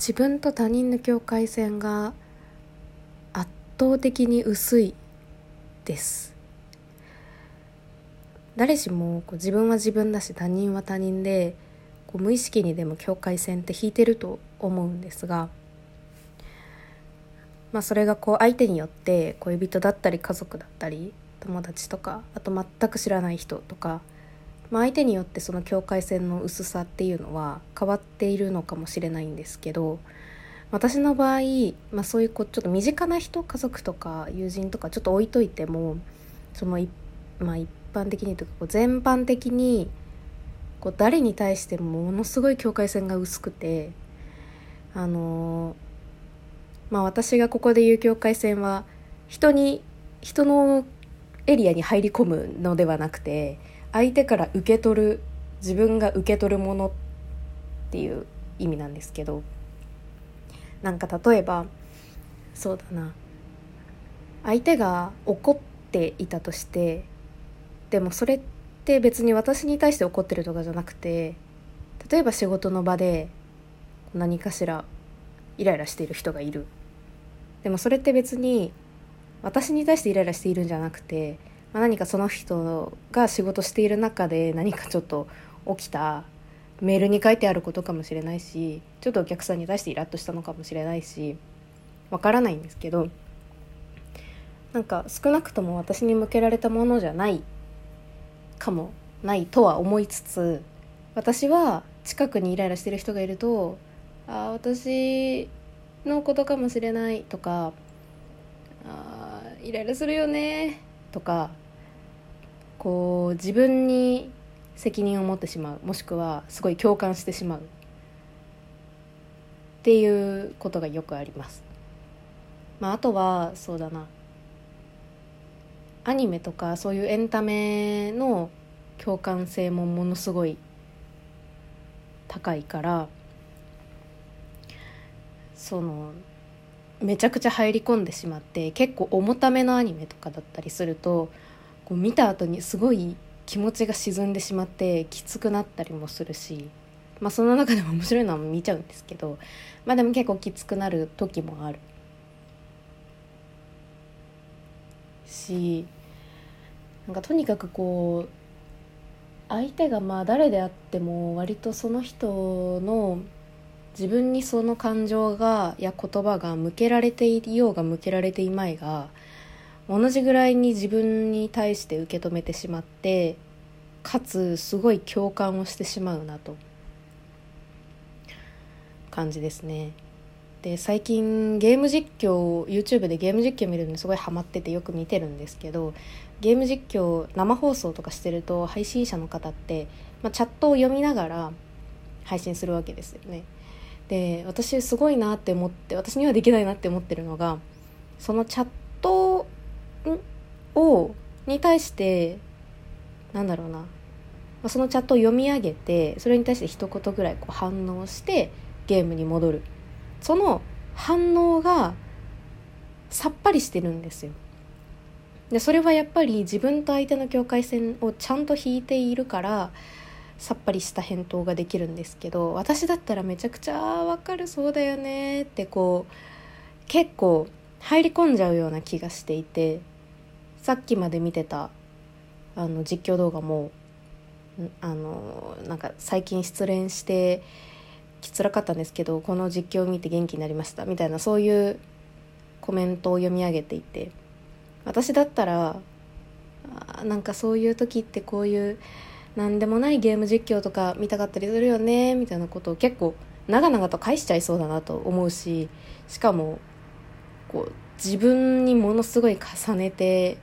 自分と他人の境界線が圧倒的に薄いです。誰しもこう自分は自分だし他人は他人でこう無意識にでも境界線って引いてると思うんですが、まあ、それがこう相手によって恋人だったり家族だったり友達とかあと全く知らない人とか、まあ、相手によってその境界線の薄さっていうのは変わっているのかもしれないんですけど私の場合、まあ、そういうこうちょっと身近な人家族とか友人とかちょっと置いといてもその、まあ、一般的にというかこう全般的にこう誰に対してもものすごい境界線が薄くてあのまあ私がここで言う境界線は人に人のエリアに入り込むのではなくて相手から受け取る自分が受け取るものっていう意味なんですけどなんか例えばそうだな。相手が怒っていたとしてでもそれって別に私に対して怒ってるとかじゃなくて例えば仕事の場で何かしらイライラしている人がいる。でもそれって別に私に対してイライラしているんじゃなくて、まあ、何かその人が仕事している中で何かちょっと起きたメールに書いてあることかもしれないしちょっとお客さんに対してイラッとしたのかもしれないしわからないんですけどなんか少なくとも私に向けられたものじゃないかもないとは思いつつ私は近くにイライラしてる人がいるとああ私のことかもしれないとかあイライラするよねとかこう自分に責任を持ってしまうもしくはすごい共感してしまうっていうことがよくあります。まあ、あとはそうだなアニメとかそういうエンタメの共感性もものすごい高いからそのめちゃくちゃ入り込んでしまって結構重ためのアニメとかだったりするとこう見た後にすごい気持ちが沈んでしまってきつくなったりもするし、まあ、その中でも面白いのは見ちゃうんですけどまあでも結構きつくなる時もある。しなんかとにかくこう相手がまあ誰であっても割とその人の自分にその感情がや言葉が向けられていようが向けられていまいが同じぐらいに自分に対して受け止めてしまってかつすごい共感をしてしまうなと感じですね。で最近ゲーム実況 YouTube でゲーム実況見るのにすごいハマっててよく見てるんですけどゲーム実況生放送とかしてると配信者の方って、まあ、チャットを読みながら配信するわけですよね。で私すごいなって思って私にはできないなって思ってるのがそのチャットをに対してなんだろうな、そのチャットを読み上げてそれに対して一言ぐらいこう反応してゲームに戻る。その反応がさっぱりしてるんですよ。でそれはやっぱり自分と相手の境界線をちゃんと引いているからさっぱりした返答ができるんですけど私だったらめちゃくちゃわかるそうだよねってこう結構入り込んじゃうような気がしていてさっきまで見てたあの実況動画もあのなんか最近失恋してきつらかったんですけどこの実況を見て元気になりましたみたいなそういうコメントを読み上げていて私だったらなんかそういう時ってこういう何でもないゲーム実況とか見たかったりするよねみたいなことを結構長々と返しちゃいそうだなと思うししかもこう自分にものすごい重ねて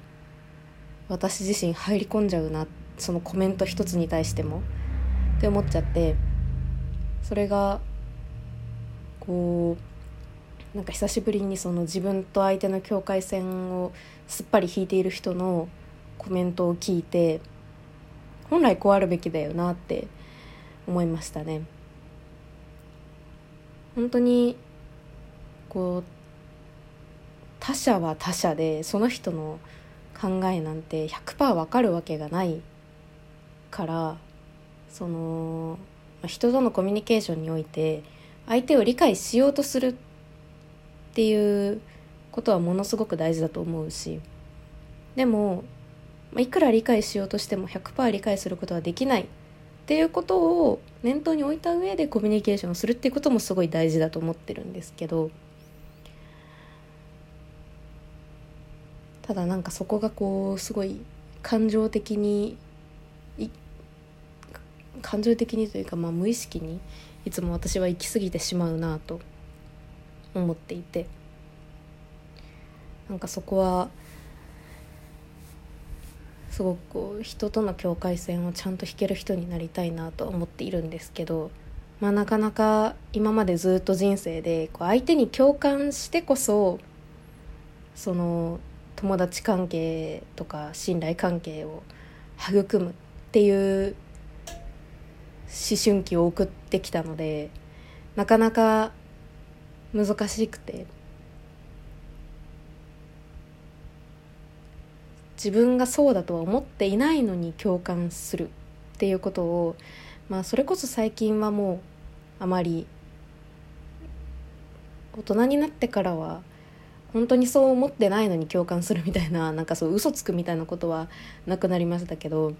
私自身入り込んじゃうなそのコメント一つに対してもって思っちゃってそれがこうなんか久しぶりにその自分と相手の境界線をすっぱり引いている人のコメントを聞いて本来こうあるべきだよなって思いましたね。本当にこう他者は他者でその人の考えなんて100%わかるわけがないからその人とのコミュニケーションにおいて相手を理解しようとするっていうことはものすごく大事だと思うしでもいくら理解しようとしても100%理解することはできないっていうことを念頭に置いた上でコミュニケーションをするっていうこともすごい大事だと思ってるんですけどただなんかそこがこうすごい感情的に感情的にというか、まあ、無意識にいつも私は行き過ぎてしまうなと思っていて。なんかそこはすごくこう人との境界線をちゃんと引ける人になりたいなと思っているんですけど、まあ、なかなか今までずっと人生でこう相手に共感してこそその友達関係とか信頼関係を育むっていう思春期を送ってきたのでなかなか難しくて自分がそうだとは思っていないのに共感するっていうことをまあそれこそ最近はもうあまり大人になってからは本当にそう思ってないのに共感するみたいな なんかそう嘘つくみたいなことはなくなりましたけど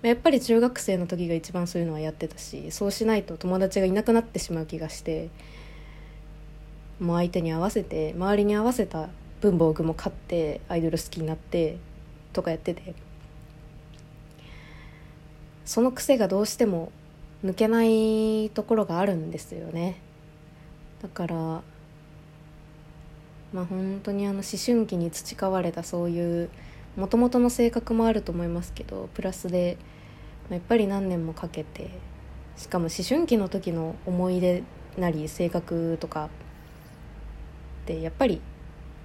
やっぱり中学生の時が一番そういうのはやってたしそうしないと友達がいなくなってしまう気がしてもう相手に合わせて周りに合わせた文房具も買ってアイドル好きになってとかやっててその癖がどうしても抜けないところがあるんですよね。だからまあ本当にあの思春期に培われたそういうもともとの性格もあると思いますけどプラスでやっぱり何年もかけてしかも思春期の時の思い出なり性格とかってやっぱり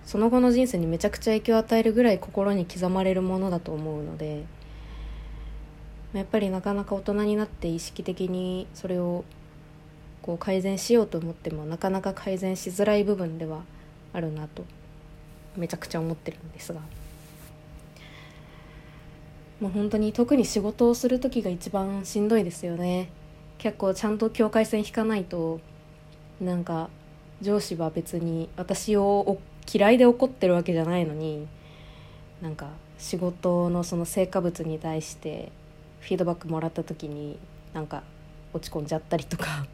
その後の人生にめちゃくちゃ影響を与えるぐらい心に刻まれるものだと思うのでやっぱりなかなか大人になって意識的にそれをこう改善しようと思ってもなかなか改善しづらい部分ではあるなとめちゃくちゃ思ってるんですが。もう本当に特に仕事をする時が一番しんどいですよね結構ちゃんと境界線引かないとなんか上司は別に私を嫌いで怒ってるわけじゃないのになんか仕事のその成果物に対してフィードバックもらった時になんか落ち込んじゃったりとか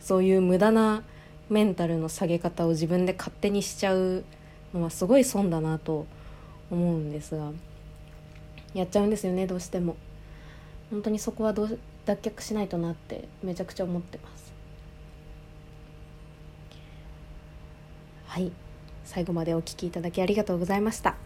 そういう無駄なメンタルの下げ方を自分で勝手にしちゃうのはすごい損だなと思うんですがやっちゃうんですよねどうしても。本当にそこはどう脱却しないとなってめちゃくちゃ思ってます。はい。最後までお聴きいただきありがとうございました。